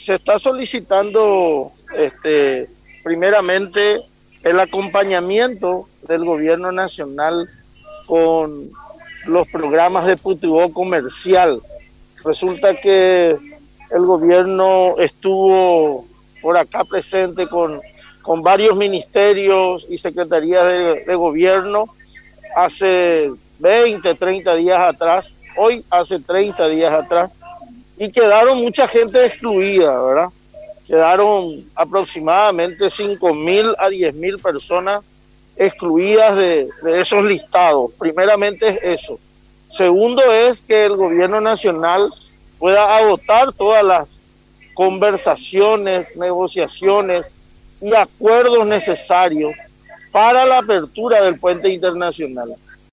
se está solicitando este, primeramente el acompañamiento del gobierno nacional con los programas de putibó comercial. Resulta que el gobierno estuvo por acá presente con, con varios ministerios y secretarías de, de gobierno hace 20, 30 días atrás, hoy hace 30 días atrás, y quedaron mucha gente excluida, ¿verdad? Quedaron aproximadamente 5 mil a 10 mil personas excluidas de, de esos listados. Primeramente es eso. Segundo es que el gobierno nacional pueda agotar todas las conversaciones, negociaciones y acuerdos necesarios para la apertura del puente internacional.